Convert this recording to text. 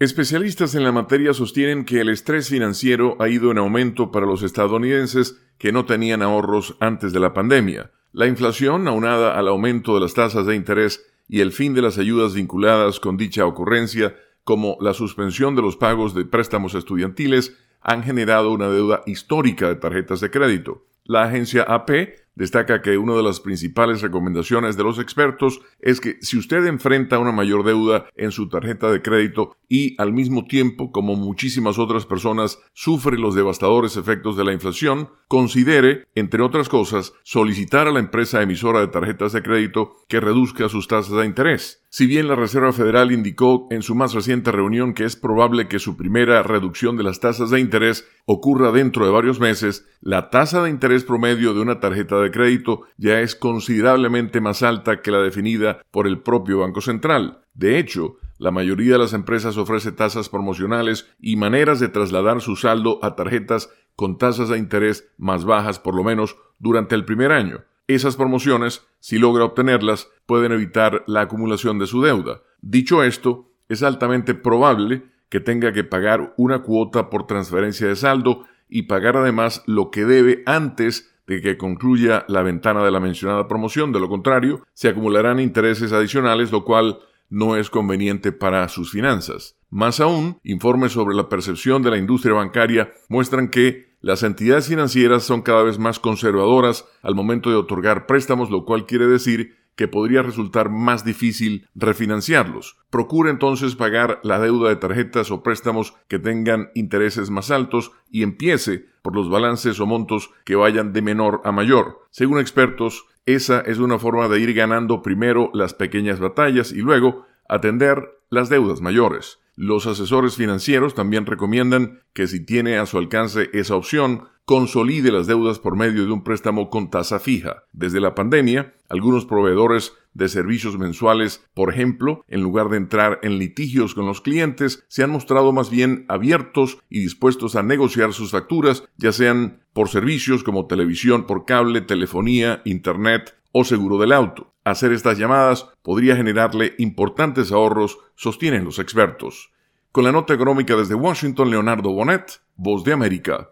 Especialistas en la materia sostienen que el estrés financiero ha ido en aumento para los estadounidenses que no tenían ahorros antes de la pandemia. La inflación, aunada al aumento de las tasas de interés y el fin de las ayudas vinculadas con dicha ocurrencia, como la suspensión de los pagos de préstamos estudiantiles, han generado una deuda histórica de tarjetas de crédito. La agencia AP destaca que una de las principales recomendaciones de los expertos es que si usted enfrenta una mayor deuda en su tarjeta de crédito y al mismo tiempo, como muchísimas otras personas, sufre los devastadores efectos de la inflación, considere, entre otras cosas, solicitar a la empresa emisora de tarjetas de crédito que reduzca sus tasas de interés. Si bien la Reserva Federal indicó en su más reciente reunión que es probable que su primera reducción de las tasas de interés ocurra dentro de varios meses, la tasa de interés promedio de una tarjeta de crédito ya es considerablemente más alta que la definida por el propio Banco Central. De hecho, la mayoría de las empresas ofrece tasas promocionales y maneras de trasladar su saldo a tarjetas con tasas de interés más bajas por lo menos durante el primer año. Esas promociones, si logra obtenerlas, pueden evitar la acumulación de su deuda. Dicho esto, es altamente probable que tenga que pagar una cuota por transferencia de saldo y pagar además lo que debe antes de que concluya la ventana de la mencionada promoción. De lo contrario, se acumularán intereses adicionales, lo cual no es conveniente para sus finanzas. Más aún, informes sobre la percepción de la industria bancaria muestran que las entidades financieras son cada vez más conservadoras al momento de otorgar préstamos, lo cual quiere decir que podría resultar más difícil refinanciarlos. Procure entonces pagar la deuda de tarjetas o préstamos que tengan intereses más altos y empiece por los balances o montos que vayan de menor a mayor. Según expertos, esa es una forma de ir ganando primero las pequeñas batallas y luego atender las deudas mayores. Los asesores financieros también recomiendan que si tiene a su alcance esa opción, consolide las deudas por medio de un préstamo con tasa fija. Desde la pandemia, algunos proveedores de servicios mensuales, por ejemplo, en lugar de entrar en litigios con los clientes, se han mostrado más bien abiertos y dispuestos a negociar sus facturas, ya sean por servicios como televisión por cable, telefonía, internet o seguro del auto. Hacer estas llamadas podría generarle importantes ahorros, sostienen los expertos. Con la nota económica desde Washington, Leonardo Bonet, Voz de América.